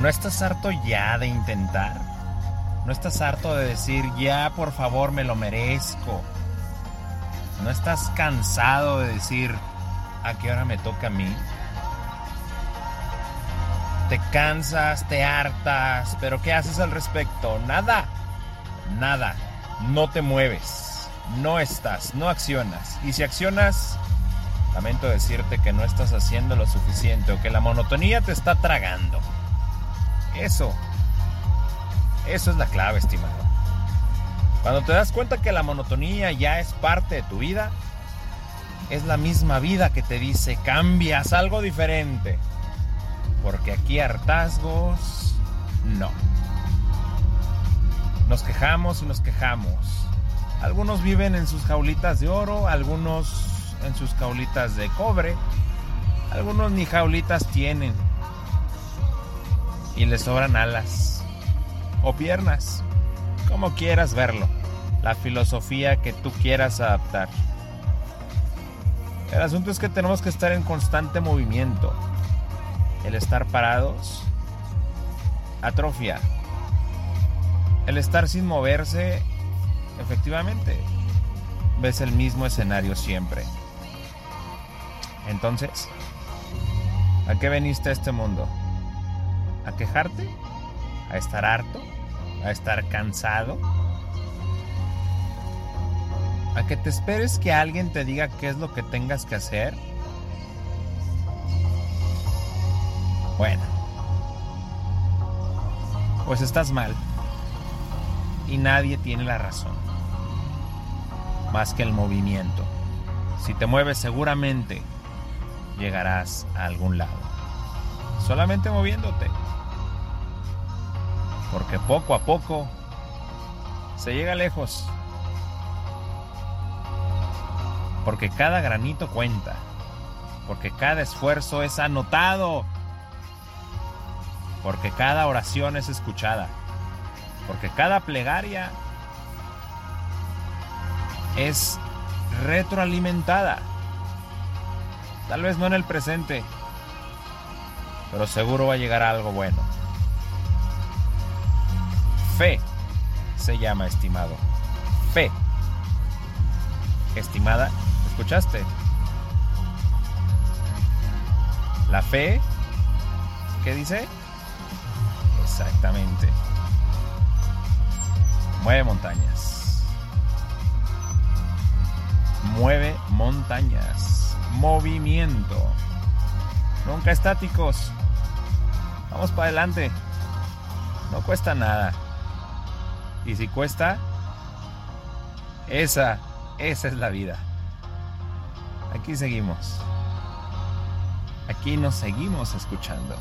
¿No estás harto ya de intentar? ¿No estás harto de decir, ya por favor me lo merezco? ¿No estás cansado de decir, ¿a qué hora me toca a mí? Te cansas, te hartas, pero ¿qué haces al respecto? Nada, nada, no te mueves, no estás, no accionas. Y si accionas, lamento decirte que no estás haciendo lo suficiente o que la monotonía te está tragando. Eso, eso es la clave, estimado. Cuando te das cuenta que la monotonía ya es parte de tu vida, es la misma vida que te dice cambias algo diferente. Porque aquí hartazgos, no. Nos quejamos y nos quejamos. Algunos viven en sus jaulitas de oro, algunos en sus jaulitas de cobre, algunos ni jaulitas tienen y le sobran alas o piernas, como quieras verlo, la filosofía que tú quieras adaptar. El asunto es que tenemos que estar en constante movimiento. El estar parados atrofia. El estar sin moverse, efectivamente, ves el mismo escenario siempre. Entonces, ¿a qué veniste a este mundo? ¿A quejarte? ¿A estar harto? ¿A estar cansado? ¿A que te esperes que alguien te diga qué es lo que tengas que hacer? Bueno, pues estás mal. Y nadie tiene la razón. Más que el movimiento. Si te mueves seguramente llegarás a algún lado. Solamente moviéndote porque poco a poco se llega lejos. Porque cada granito cuenta, porque cada esfuerzo es anotado, porque cada oración es escuchada, porque cada plegaria es retroalimentada. Tal vez no en el presente, pero seguro va a llegar algo bueno. Fe se llama estimado. Fe. Estimada, ¿escuchaste? La fe, ¿qué dice? Exactamente. Mueve montañas. Mueve montañas. Movimiento. Nunca estáticos. Vamos para adelante. No cuesta nada. Y si cuesta, esa, esa es la vida. Aquí seguimos. Aquí nos seguimos escuchando.